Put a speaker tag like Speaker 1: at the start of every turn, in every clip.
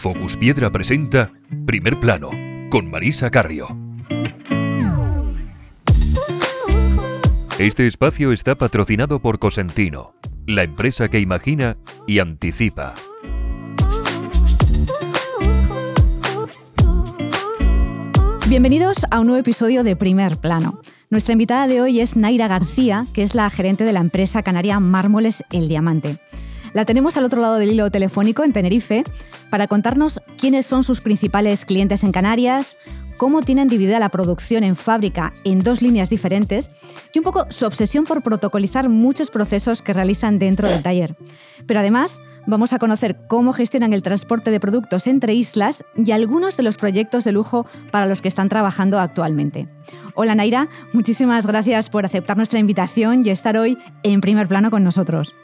Speaker 1: Focus Piedra presenta Primer Plano con Marisa Carrio. Este espacio está patrocinado por Cosentino, la empresa que imagina y anticipa.
Speaker 2: Bienvenidos a un nuevo episodio de Primer Plano. Nuestra invitada de hoy es Naira García, que es la gerente de la empresa canaria Mármoles El Diamante. La tenemos al otro lado del hilo telefónico en Tenerife para contarnos quiénes son sus principales clientes en Canarias, cómo tienen dividida la producción en fábrica en dos líneas diferentes y un poco su obsesión por protocolizar muchos procesos que realizan dentro del taller. Pero además vamos a conocer cómo gestionan el transporte de productos entre islas y algunos de los proyectos de lujo para los que están trabajando actualmente. Hola Naira, muchísimas gracias por aceptar nuestra invitación y estar hoy en primer plano con nosotros.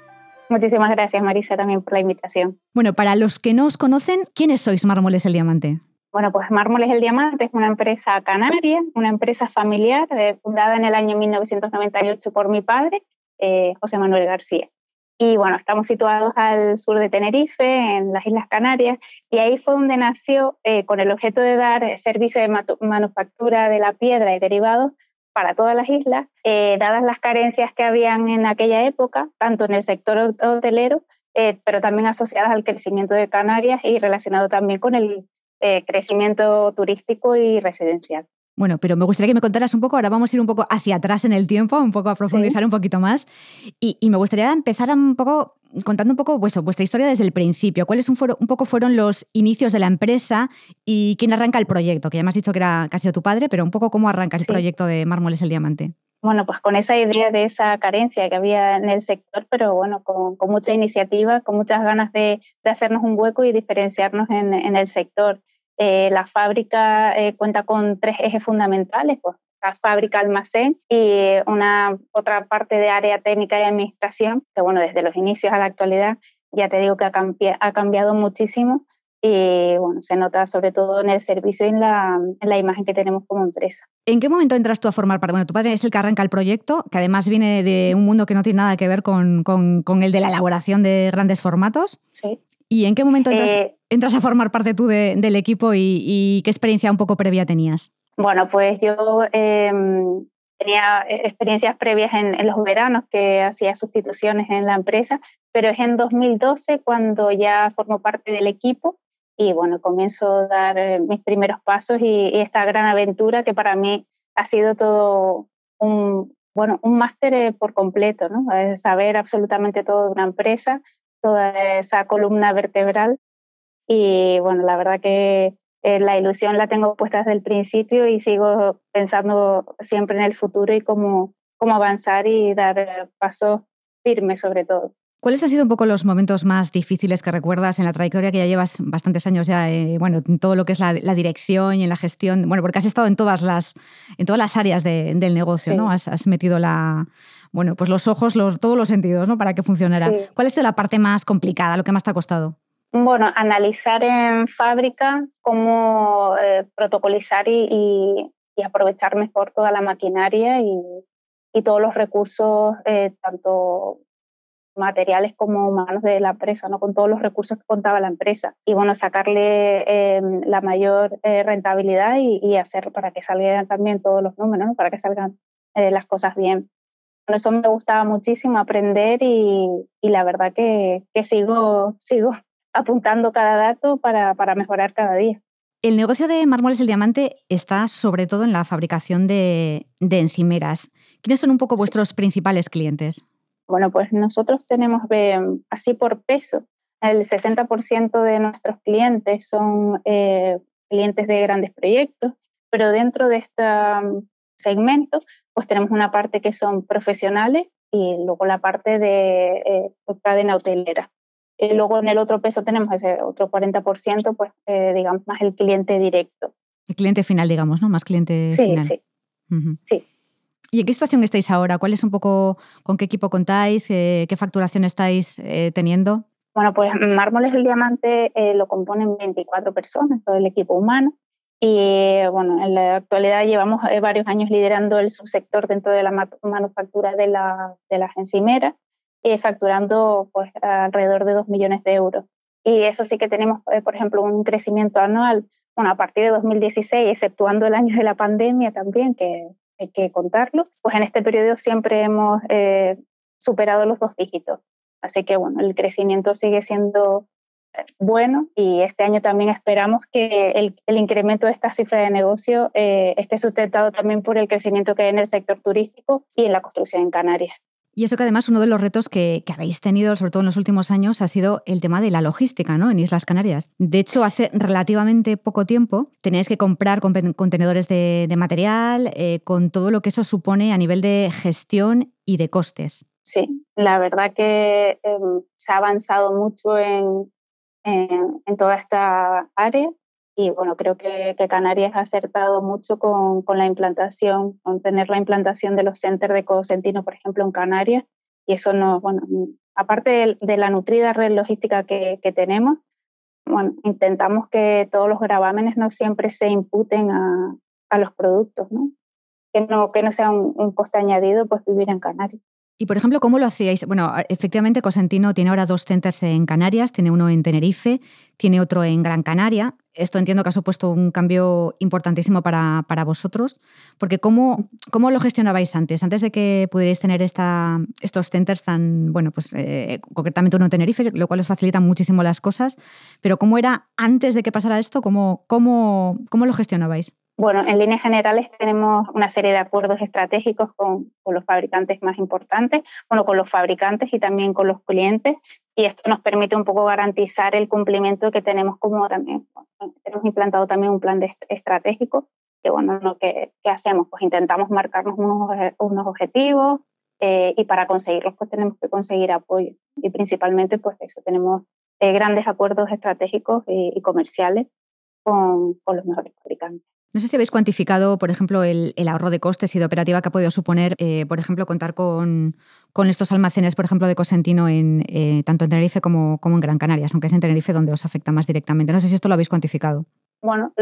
Speaker 3: Muchísimas gracias, Marisa, también por la invitación.
Speaker 2: Bueno, para los que no os conocen, ¿quiénes sois Mármoles el Diamante?
Speaker 3: Bueno, pues Mármoles el Diamante es una empresa canaria, una empresa familiar, eh, fundada en el año 1998 por mi padre, eh, José Manuel García. Y bueno, estamos situados al sur de Tenerife, en las Islas Canarias, y ahí fue donde nació, eh, con el objeto de dar servicio de manufactura de la piedra y derivados para todas las islas, eh, dadas las carencias que habían en aquella época, tanto en el sector hotelero, eh, pero también asociadas al crecimiento de Canarias y relacionado también con el eh, crecimiento turístico y residencial.
Speaker 2: Bueno, pero me gustaría que me contaras un poco, ahora vamos a ir un poco hacia atrás en el tiempo, un poco a profundizar un poquito más. Y, me gustaría empezar un poco contando un poco vuestra historia desde el principio. ¿Cuáles un, un, poco fueron los inicios de la empresa y quién arranca el proyecto? Que ya me has dicho que era casi tu padre, pero un poco cómo arranca el proyecto de Mármoles el Diamante.
Speaker 3: Bueno, pues con esa idea de esa carencia que había en el sector, pero bueno, con, mucha iniciativa, con muchas ganas de, hacernos un hueco y diferenciarnos en, en el sector. Eh, la fábrica eh, cuenta con tres ejes fundamentales, pues fábrica almacén y una otra parte de área técnica y administración, que bueno, desde los inicios a la actualidad ya te digo que ha, ha cambiado muchísimo y bueno, se nota sobre todo en el servicio y en la, en la, imagen que tenemos como empresa.
Speaker 2: ¿En qué momento entras tú a formar parte? Bueno, tu padre es el que arranca el proyecto, que además viene de un mundo que no tiene nada que ver con, con, con el de la elaboración de grandes formatos.
Speaker 3: Sí.
Speaker 2: ¿Y en qué momento entras, eh, a formar parte tú del equipo y, qué experiencia un poco previa tenías?
Speaker 3: Bueno, pues yo em, tenía experiencias previas en, los veranos que hacía sustituciones en la empresa, pero es en 2012 cuando ya formo parte del equipo y bueno, comienzo a dar eh, mis primeros pasos y, esta gran aventura que para mí ha sido todo un, bueno, un máster eh, por completo, ¿no? saber absolutamente todo de una empresa, toda esa columna vertebral. Y bueno, la verdad que eh, la ilusión la tengo puesta desde el principio y sigo pensando siempre en el futuro y cómo, cómo avanzar y dar pasos firmes sobre todo.
Speaker 2: ¿Cuáles han sido un poco los momentos más difíciles que recuerdas en la trayectoria que ya llevas bastantes años ya, eh, bueno, en todo lo que es la, dirección y en la gestión? Bueno, porque has estado en todas las, en todas las áreas del negocio, ¿no? Has, has, metido la, bueno, pues los ojos, los, todos los sentidos, ¿no? Para que funcionara. ¿Cuál sido la parte más complicada, lo que más te ha costado?
Speaker 3: Bueno, analizar en fábrica cómo eh, protocolizar y, aprovechar mejor toda la maquinaria y, todos los recursos, eh, tanto materiales como humanos de la empresa, ¿no? con todos los recursos que contaba la empresa. Y bueno, sacarle eh, la mayor rentabilidad y, hacer para que salieran también todos los números, ¿no? para que salgan las cosas bien eso me gustaba muchísimo aprender y, la verdad que, sigo, sigo apuntando cada dato para, mejorar cada día.
Speaker 2: El negocio de Mármoles el Diamante está sobre todo en la fabricación de, encimeras. ¿Quiénes son un poco vuestros principales clientes?
Speaker 3: Bueno, pues nosotros tenemos así por peso, el 60% de nuestros clientes son eh, clientes de grandes proyectos, pero dentro de esta segmentos, pues tenemos una parte que son profesionales y luego la parte de eh, cadena hotelera. Y luego en el otro peso tenemos ese otro 40%, pues eh, digamos más el cliente directo.
Speaker 2: El cliente final, digamos, ¿no? Más cliente
Speaker 3: sí,
Speaker 2: final.
Speaker 3: Sí, sí.
Speaker 2: ¿Y en qué situación estáis ahora? ¿Cuál es un poco, con qué equipo contáis? ¿Qué, facturación estáis eh, teniendo?
Speaker 3: Bueno, pues Mármoles el Diamante lo componen 24 personas, todo el equipo humano. Y bueno, en la actualidad llevamos eh, varios años liderando el subsector dentro de la manufactura de, la, de las encimeras, y facturando pues, alrededor de 2 millones de euros. y eso sí que tenemos, eh, por ejemplo, un crecimiento anual, bueno, a partir de 2016, exceptuando el año de la pandemia también, que hay que contarlo, pues en este periodo siempre hemos eh, superado los dos dígitos. Así que bueno, el crecimiento sigue siendo eh, bueno y este año también esperamos que el, el incremento de esta cifra de negocio esté sustentado también por el crecimiento que hay en el sector turístico y en la construcción en Canarias.
Speaker 2: Y eso que además uno de los retos que, habéis tenido, sobre todo en los últimos años, ha sido el tema de la logística ¿no? en Islas Canarias. De hecho, hace relativamente poco tiempo teníais que comprar contenedores de, material eh, con todo lo que eso supone a nivel de gestión y de costes.
Speaker 3: Sí, la verdad que em, se ha avanzado mucho en, en toda esta área y bueno, creo que, Canarias ha acertado mucho con, con, la implantación, con tener la implantación de los centers de Cosentino, por ejemplo, en Canarias. Y eso no, bueno, aparte de, la nutrida red logística que, que, tenemos, bueno, intentamos que todos los gravámenes no siempre se imputen a, a los productos, ¿no? Que no, que no sea un, un coste añadido pues vivir en Canarias.
Speaker 2: Y, por ejemplo, ¿cómo lo hacíais? Bueno, efectivamente, Cosentino tiene ahora dos centers en Canarias, tiene uno en Tenerife, tiene otro en Gran Canaria. Esto entiendo que ha supuesto un cambio importantísimo para, para vosotros, porque ¿cómo, ¿cómo, lo gestionabais antes? Antes de que pudierais tener esta, estos centers tan, bueno, pues eh, concretamente uno en Tenerife, lo cual os facilita muchísimo las cosas, pero ¿cómo era antes de que pasara esto? ¿Cómo, cómo, cómo lo gestionabais?
Speaker 3: Bueno, en líneas generales tenemos una serie de acuerdos estratégicos con, con, los fabricantes más importantes, bueno, con los fabricantes y también con los clientes, y esto nos permite un poco garantizar el cumplimiento que tenemos como también, tenemos implantado también un plan de estratégico, que bueno, lo que, hacemos, pues intentamos marcarnos unos, unos objetivos eh, y para conseguirlos pues tenemos que conseguir apoyo. Y principalmente pues eso, tenemos eh, grandes acuerdos estratégicos y, comerciales con, con los mejores fabricantes.
Speaker 2: No sé si habéis cuantificado, por ejemplo, el, ahorro de costes y de operativa que ha podido suponer, eh, por ejemplo, contar con, estos almacenes, por ejemplo, de Cosentino en, eh, tanto en Tenerife como, en Gran Canarias, aunque es en Tenerife donde os afecta más directamente. No sé si esto lo habéis cuantificado.
Speaker 3: Bueno,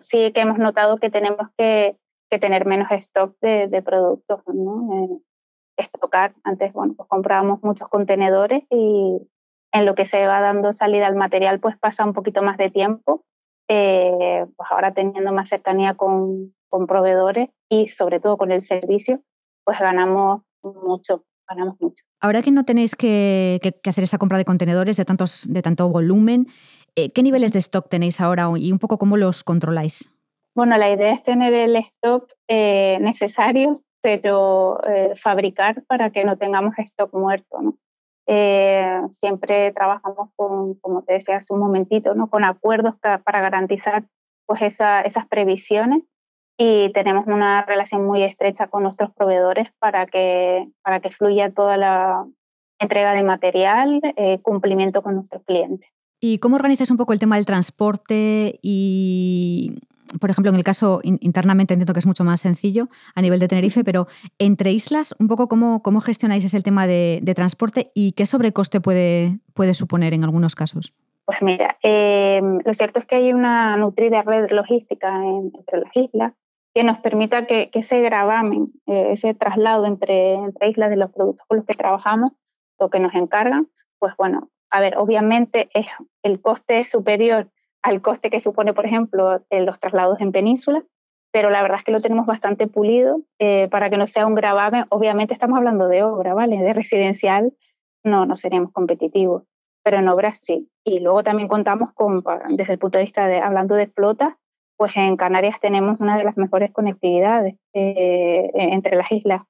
Speaker 3: sí que hemos notado que tenemos que, tener menos stock de, de productos, ¿no? Eh, estocar. Antes, bueno, pues comprábamos muchos contenedores y en lo que se va dando salida al material, pues pasa un poquito más de tiempo eh, pues ahora teniendo más cercanía con, con, proveedores y sobre todo con el servicio, pues ganamos mucho, ganamos mucho.
Speaker 2: Ahora que no tenéis que, que, hacer esa compra de contenedores de, tantos, de tanto volumen, eh, ¿qué niveles de stock tenéis ahora y un poco cómo los controláis?
Speaker 3: Bueno, la idea es tener el stock eh, necesario, pero fabricar para que no tengamos stock muerto. ¿no? Eh, siempre trabajamos con, como te decía hace un momentito, ¿no? con acuerdos para garantizar pues esa, esas previsiones y tenemos una relación muy estrecha con nuestros proveedores para que, para que fluya toda la entrega de material, eh, cumplimiento con nuestros clientes.
Speaker 2: ¿Y cómo organizas un poco el tema del transporte y por ejemplo, en el caso internamente entiendo que es mucho más sencillo a nivel de Tenerife, pero entre islas, un poco cómo, cómo gestionáis ese tema de, transporte y qué sobrecoste puede, puede suponer en algunos casos.
Speaker 3: Pues mira, eh, lo cierto es que hay una nutrida red logística entre las islas que nos permita que, que ese gravamen, eh, ese traslado entre, entre islas de los productos con los que trabajamos o que nos encargan, pues bueno, a ver, obviamente es, el coste es superior al coste que supone, por ejemplo, los traslados en península, pero la verdad es que lo tenemos bastante pulido eh, para que no sea un gravamen. Obviamente estamos hablando de obra, ¿vale? De residencial no, no seríamos competitivos, pero en obras sí. Y luego también contamos con, desde el punto de vista de, hablando de flota, pues en Canarias tenemos una de las mejores conectividades eh, entre las islas.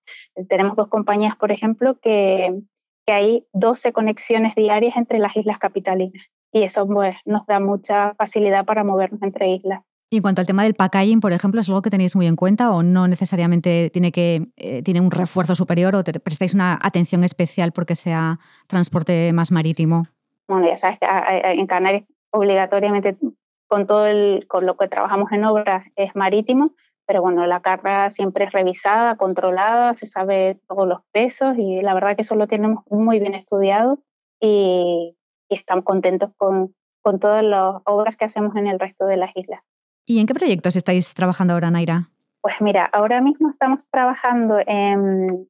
Speaker 3: Tenemos dos compañías, por ejemplo, que, que hay 12 conexiones diarias entre las islas capitalinas y eso pues, nos da mucha facilidad para movernos entre islas.
Speaker 2: Y en cuanto al tema del packaging, por ejemplo, ¿es algo que tenéis muy en cuenta o no necesariamente tiene, que, eh, tiene un refuerzo superior o prestáis una atención especial porque sea transporte más marítimo?
Speaker 3: Bueno, ya sabes que en Canarias obligatoriamente con todo el, con lo que trabajamos en obras es marítimo, pero bueno, la carga siempre es revisada, controlada, se sabe todos los pesos y la verdad que eso lo tenemos muy bien estudiado y y estamos contentos con, con todas las obras que hacemos en el resto de las islas.
Speaker 2: ¿Y en qué proyectos estáis trabajando ahora, Naira?
Speaker 3: Pues mira, ahora mismo estamos trabajando en,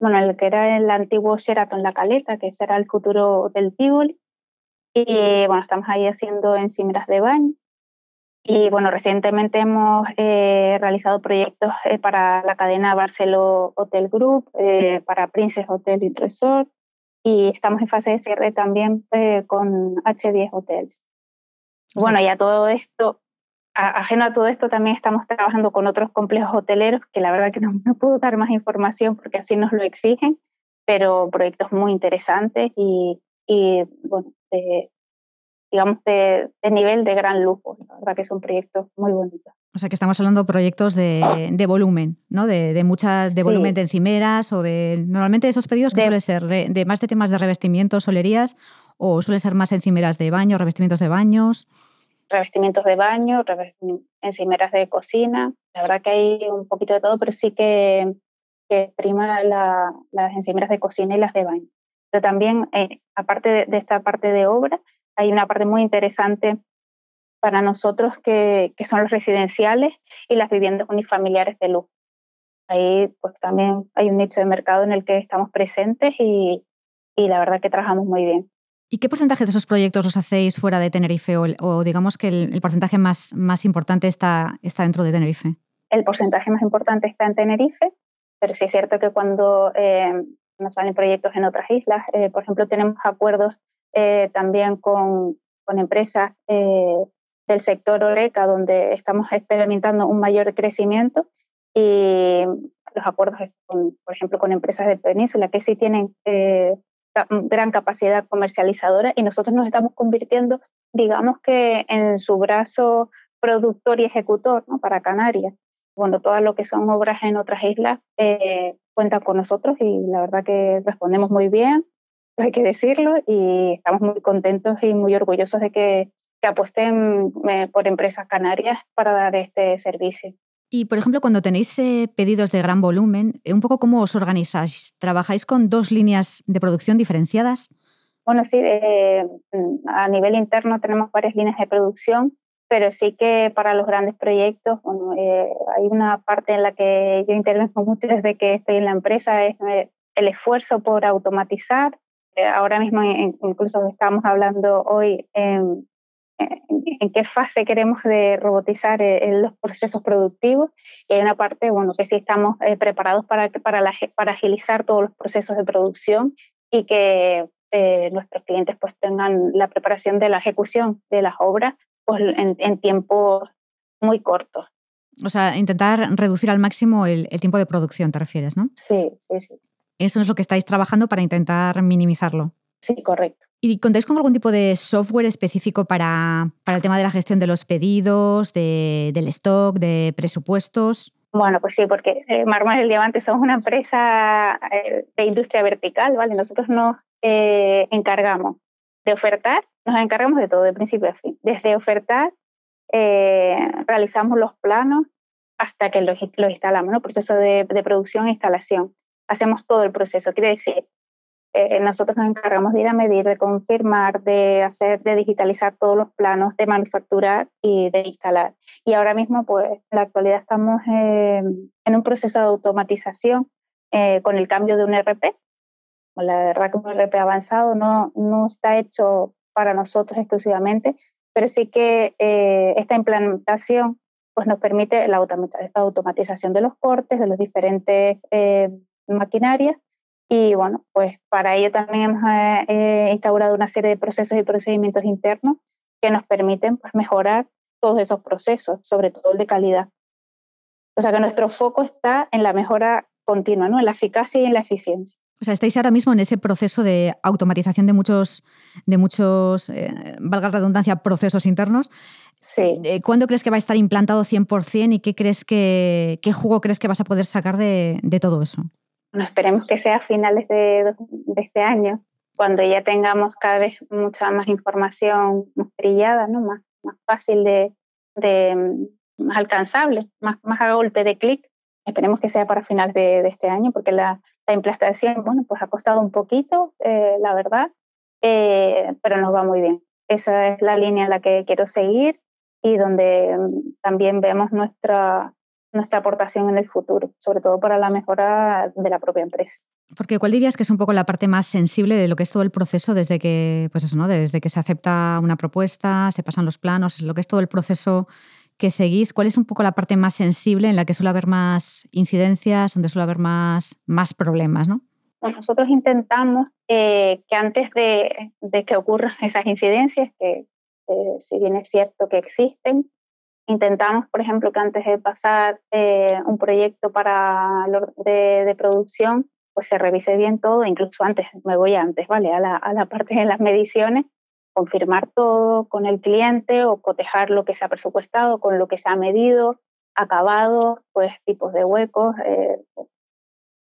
Speaker 3: bueno, en lo que era el antiguo Sheraton La Caleta, que será el futuro del Tivoli. Y bueno, estamos ahí haciendo encimeras de baño. Y bueno, recientemente hemos eh, realizado proyectos eh, para la cadena Barceló Hotel Group, eh, para Princess Hotel y Resort, y estamos en fase de cierre también con H10 Hotels. Bueno, y a todo esto, ajeno a todo esto, también estamos trabajando con otros complejos hoteleros, que la verdad que no, no puedo dar más información porque así nos lo exigen, pero proyectos muy interesantes y, y bueno, digamos, de, nivel de gran lujo. La verdad que son proyectos muy bonitos.
Speaker 2: O sea que estamos hablando de proyectos de, de volumen, ¿no? De, de muchas, de volumen de encimeras o de. Normalmente esos pedidos que suele ser de, más de temas de revestimientos, solerías, o suele ser más encimeras de baño, revestimientos de baños.
Speaker 3: Revestimientos de baño, encimeras de cocina. La verdad que hay un poquito de todo, pero sí que, que prima la, las encimeras de cocina y las de baño. Pero también, eh, aparte de, esta parte de obra, hay una parte muy interesante para nosotros que, que, son los residenciales y las viviendas unifamiliares de luz. Ahí pues también hay un nicho de mercado en el que estamos presentes y, y la verdad que trabajamos muy bien.
Speaker 2: ¿Y qué porcentaje de esos proyectos los hacéis fuera de Tenerife o, o digamos que el, el, porcentaje más, más importante está, está dentro de Tenerife?
Speaker 3: El porcentaje más importante está en Tenerife, pero sí es cierto que cuando eh, nos salen proyectos en otras islas. Eh, por ejemplo, tenemos acuerdos eh, también con, con empresas eh, del sector Oreca, donde estamos experimentando un mayor crecimiento y los acuerdos, por ejemplo, con empresas de península que sí tienen gran capacidad comercializadora y nosotros nos estamos convirtiendo, digamos que en su brazo productor y ejecutor para Canarias. Bueno, todo lo que son obras en otras islas eh, cuenta con nosotros y la verdad que respondemos muy bien, hay que decirlo, y estamos muy contentos y muy orgullosos de que, que apuesten eh, por empresas canarias para dar este servicio.
Speaker 2: Y, por ejemplo, cuando tenéis eh, pedidos de gran volumen, eh, ¿un poco cómo os organizáis? ¿Trabajáis con dos líneas de producción diferenciadas?
Speaker 3: Bueno, sí, de, a nivel interno tenemos varias líneas de producción pero sí que para los grandes proyectos, bueno, eh, hay una parte en la que yo intervengo mucho desde que estoy en la empresa, es eh, el esfuerzo por automatizar. Eh, ahora mismo incluso estamos hablando hoy en, en, qué fase queremos de robotizar en los procesos productivos y hay una parte, bueno, que sí estamos preparados para, para, la, para agilizar todos los procesos de producción y que nuestros clientes pues tengan la preparación de la ejecución de las obras pues, en, en tiempos muy cortos.
Speaker 2: O sea, intentar reducir al máximo el, el, tiempo de producción, te refieres, ¿no?
Speaker 3: Sí, sí, sí.
Speaker 2: Eso es lo que estáis trabajando para intentar minimizarlo.
Speaker 3: Sí, correcto.
Speaker 2: ¿Y contáis con algún tipo de software específico para, para el tema de la gestión de los pedidos, de, del stock, de presupuestos?
Speaker 3: Bueno, pues sí, porque eh, Marmol el Diamante somos una empresa eh, de industria vertical, ¿vale? Nosotros nos eh, encargamos de ofertar nos encargamos de todo, de principio a fin. Desde ofertar, eh, realizamos los planos hasta que los, instalamos, ¿no? Proceso de, producción e instalación. Hacemos todo el proceso. Quiere decir, eh, nosotros nos encargamos de ir a medir, de confirmar, de hacer, de digitalizar todos los planos, de manufacturar y de instalar. Y ahora mismo, pues, en la actualidad estamos eh, en un proceso de automatización eh, con el cambio de un RP. La verdad que un RP avanzado no, no está hecho para nosotros exclusivamente, pero sí que eh, esta implementación pues nos permite la automatización de los cortes, de los diferentes eh, maquinarias y bueno, pues para ello también hemos eh, instaurado una serie de procesos y procedimientos internos que nos permiten pues, mejorar todos esos procesos, sobre todo el de calidad. O sea que nuestro foco está en la mejora continua, ¿no? en la eficacia y en la eficiencia.
Speaker 2: O sea, estáis ahora mismo en ese proceso de automatización de muchos, de muchos eh, valga la redundancia, procesos internos.
Speaker 3: Sí.
Speaker 2: Eh, ¿Cuándo crees que va a estar implantado 100% y qué, crees que, qué jugo crees que vas a poder sacar de, de todo eso?
Speaker 3: Bueno, esperemos que sea a finales de, de, este año, cuando ya tengamos cada vez mucha más información más trillada, ¿no? más, más fácil de, de más alcanzable, más, más a golpe de clic Esperemos que sea para finales de, de este año, porque la, la, implantación, bueno, pues ha costado un poquito, eh, la verdad, eh, pero nos va muy bien. Esa es la línea en la que quiero seguir y donde mm, también vemos nuestra, nuestra aportación en el futuro, sobre todo para la mejora de la propia empresa.
Speaker 2: Porque ¿cuál dirías que es un poco la parte más sensible de lo que es todo el proceso desde que, pues eso, ¿no? Desde que se acepta una propuesta, se pasan los planos, lo que es todo el proceso que seguís, ¿cuál es un poco la parte más sensible en la que suele haber más incidencias, donde suele haber más, más problemas, ¿no?
Speaker 3: nosotros intentamos eh, que antes de, que ocurran esas incidencias, que si bien es cierto que existen, intentamos, por ejemplo, que antes de pasar eh, un proyecto para de, producción, pues se revise bien todo, incluso antes, me voy antes, ¿vale? A la, parte de las mediciones, confirmar todo con el cliente o cotejar lo que se ha presupuestado con lo que se ha medido, acabado, pues tipos de huecos, eh,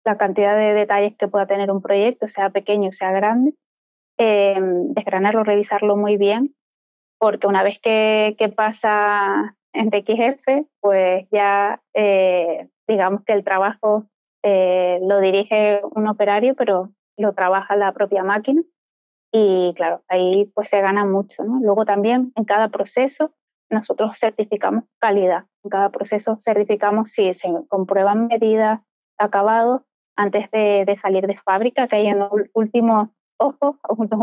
Speaker 3: la cantidad de detalles que pueda tener un proyecto, sea pequeño, sea grande, eh, desgranarlo, revisarlo muy bien, porque una vez que pasa en TXF, pues ya eh, digamos que el trabajo eh, lo dirige un operario, pero lo trabaja la propia máquina. Y claro, ahí pues se gana mucho. Luego también en cada proceso nosotros certificamos calidad. En cada proceso certificamos si se comprueban medidas, acabados antes de, salir de fábrica, que hay en los últimos ojos,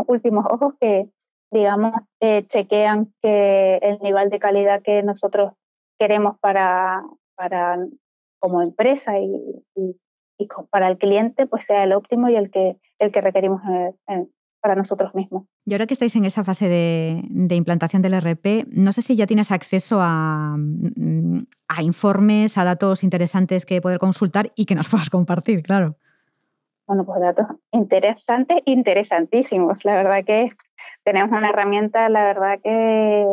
Speaker 3: últimos ojos que, digamos, eh, chequean que el nivel de calidad que nosotros queremos para, para como empresa y, y, para el cliente, pues sea el óptimo y el que, el que requerimos eh, eh, para nosotros mismos.
Speaker 2: Y ahora que estáis en esa fase de, de, implantación del RP, no sé si ya tienes acceso a, mm, a, informes, a datos interesantes que poder consultar y que nos puedas compartir, claro.
Speaker 3: Bueno, pues datos interesantes, interesantísimos. La verdad que tenemos una herramienta, la verdad que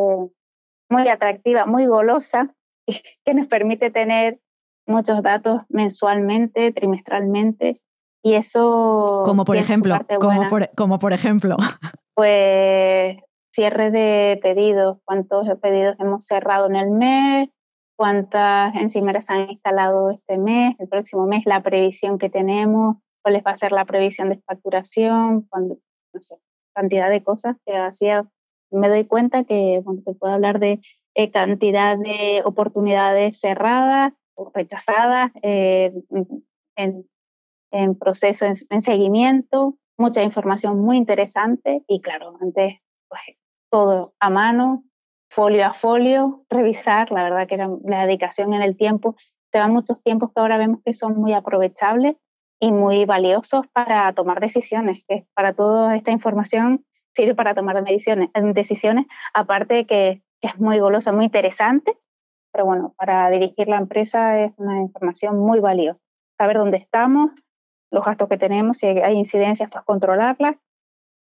Speaker 3: muy atractiva, muy golosa, que nos permite tener muchos datos mensualmente, trimestralmente, y eso...
Speaker 2: Como por ejemplo, como por, como por ejemplo.
Speaker 3: Pues cierre de pedidos, cuántos pedidos hemos cerrado en el mes, cuántas encimeras han instalado este mes, el próximo mes, la previsión que tenemos, cuál va a ser la previsión de facturación, cuando, no sé, cantidad de cosas que hacía. Me doy cuenta que cuando te puedo hablar de eh, cantidad de oportunidades cerradas o rechazadas eh, en en proceso, en, seguimiento, mucha información muy interesante y claro, antes pues todo a mano, folio a folio, revisar, la verdad que era la dedicación en el tiempo, se van muchos tiempos que ahora vemos que son muy aprovechables y muy valiosos para tomar decisiones, que para toda esta información sirve para tomar decisiones, decisiones aparte de que, que es muy golosa, muy interesante, pero bueno, para dirigir la empresa es una información muy valiosa. Saber dónde estamos, los gastos que tenemos, si hay incidencias, pues controlarlas,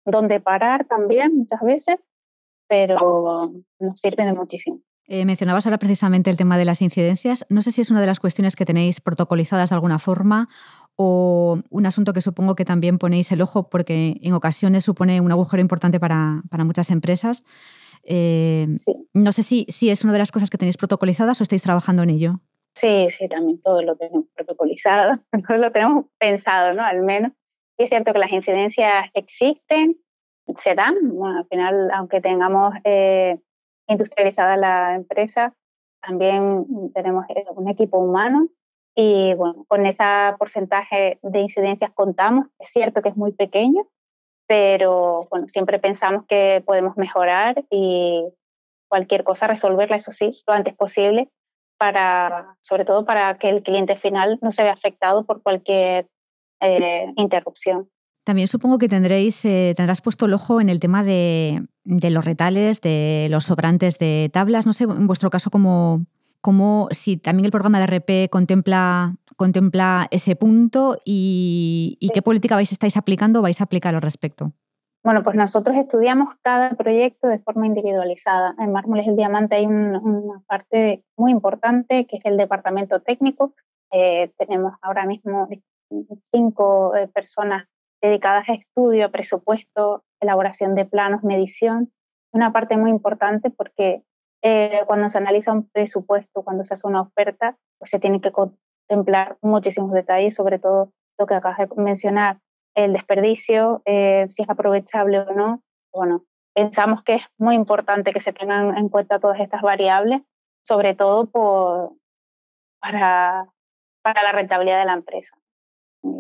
Speaker 3: dónde parar también muchas veces, pero nos sirve de muchísimo.
Speaker 2: Eh, mencionabas ahora precisamente el tema de las incidencias. No sé si es una de las cuestiones que tenéis protocolizadas de alguna forma o un asunto que supongo que también ponéis el ojo porque en ocasiones supone un agujero importante para, para muchas empresas. Eh, no sé si, si es una de las cosas que tenéis protocolizadas o estáis trabajando en ello.
Speaker 3: Sí, sí, también todo lo tenemos protocolizado, todo lo tenemos pensado, ¿no? Al menos. Es cierto que las incidencias existen, se dan, bueno, al final, aunque tengamos eh, industrializada la empresa, también tenemos eh, un equipo humano y bueno, con ese porcentaje de incidencias contamos. Es cierto que es muy pequeño, pero bueno, siempre pensamos que podemos mejorar y cualquier cosa resolverla, eso sí, lo antes posible para, sobre todo para que el cliente final no se vea afectado por cualquier eh, interrupción.
Speaker 2: También supongo que tendréis, eh, tendrás puesto el ojo en el tema de, de, los retales, de los sobrantes de tablas. No sé, en vuestro caso, cómo, cómo si también el programa de RP contempla, contempla ese punto y, y qué política vais estáis aplicando o vais a aplicar al respecto.
Speaker 3: Bueno, pues nosotros estudiamos cada proyecto de forma individualizada. En Mármoles el Diamante hay una parte muy importante que es el departamento técnico. Eh, tenemos ahora mismo cinco eh, personas dedicadas a estudio, a presupuesto, elaboración de planos, medición. Una parte muy importante porque eh, cuando se analiza un presupuesto, cuando se hace una oferta, pues se tiene que contemplar muchísimos detalles, sobre todo lo que acabas de mencionar, el desperdicio, eh, si es aprovechable o no. Bueno, pensamos que es muy importante que se tengan en cuenta todas estas variables, sobre todo por, para, para la rentabilidad de la empresa.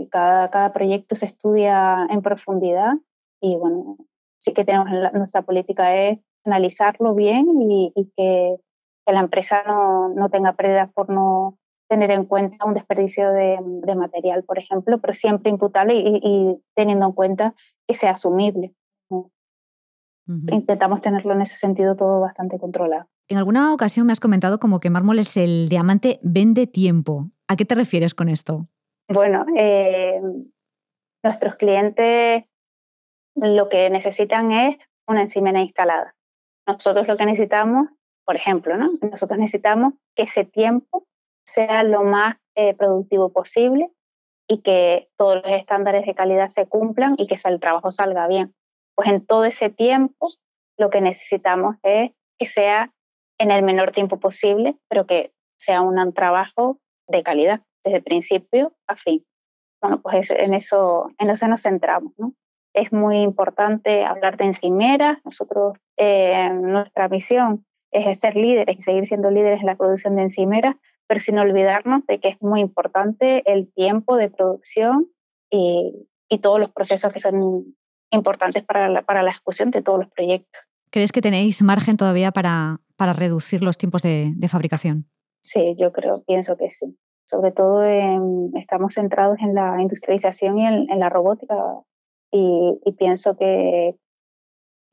Speaker 3: Cada, cada proyecto se estudia en profundidad y bueno, sí que tenemos nuestra política es analizarlo bien y, que, que, la empresa no, no tenga pérdidas por no tener en cuenta un desperdicio de, de material, por ejemplo, pero siempre imputable y, y, teniendo en cuenta que sea asumible. Intentamos tenerlo en ese sentido todo bastante controlado.
Speaker 2: En alguna ocasión me has comentado como que Mármoles el diamante vende tiempo. ¿A qué te refieres con esto?
Speaker 3: Bueno, eh, nuestros clientes lo que necesitan es una encimera instalada. Nosotros lo que necesitamos, por ejemplo, ¿no? nosotros necesitamos que ese tiempo sea lo más eh, productivo posible y que todos los estándares de calidad se cumplan y que el trabajo salga bien. Pues en todo ese tiempo lo que necesitamos es que sea en el menor tiempo posible, pero que sea un trabajo de calidad, desde principio a fin. Bueno, pues en eso, en eso nos centramos. ¿no? Es muy importante hablar de encimeras. Nosotros, eh, nuestra misión es ser líderes y seguir siendo líderes en la producción de encimeras, pero sin olvidarnos de que es muy importante el tiempo de producción y, y todos los procesos que son importantes para la, para la ejecución de todos los proyectos.
Speaker 2: ¿Crees que tenéis margen todavía para, para reducir los tiempos de, de, fabricación?
Speaker 3: Sí, yo creo, pienso que sí. Sobre todo estamos centrados en la industrialización y en, en la robótica y, pienso que,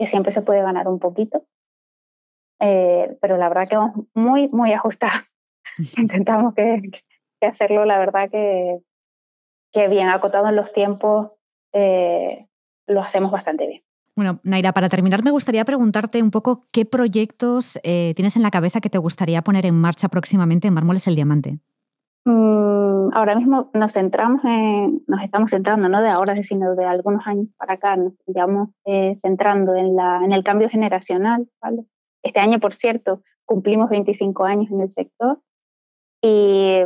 Speaker 3: siempre se puede ganar un poquito. Eh, pero la verdad que vamos muy, muy ajustados. Intentamos que, que, hacerlo, la verdad que, que bien acotado en los tiempos, eh, lo hacemos bastante bien.
Speaker 2: Bueno, Naira, para terminar me gustaría preguntarte un poco qué proyectos eh, tienes en la cabeza que te gustaría poner en marcha próximamente en Mármoles el Diamante.
Speaker 3: Mm, ahora mismo nos centramos en, nos estamos centrando, no de ahora, sino de algunos años para acá, nos estamos eh, centrando en, la, en el cambio generacional. ¿vale? Este año, por cierto, cumplimos 25 años en el sector y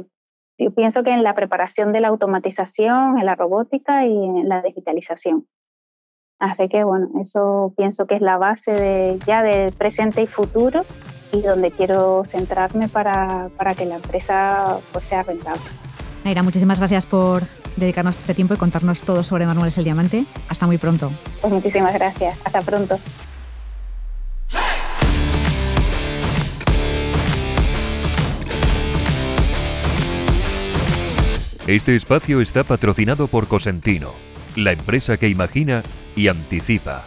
Speaker 3: yo pienso que en la preparación de la automatización, en la robótica y en la digitalización. Así que bueno, eso pienso que es la base de, ya del presente y futuro y donde quiero centrarme para, para que la empresa pues, sea rentable.
Speaker 2: Naira, muchísimas gracias por dedicarnos este tiempo y contarnos todo sobre Mármoles el Diamante. Hasta muy pronto.
Speaker 3: Pues muchísimas gracias. Hasta pronto.
Speaker 1: Este espacio está patrocinado por Cosentino, la empresa que imagina y anticipa.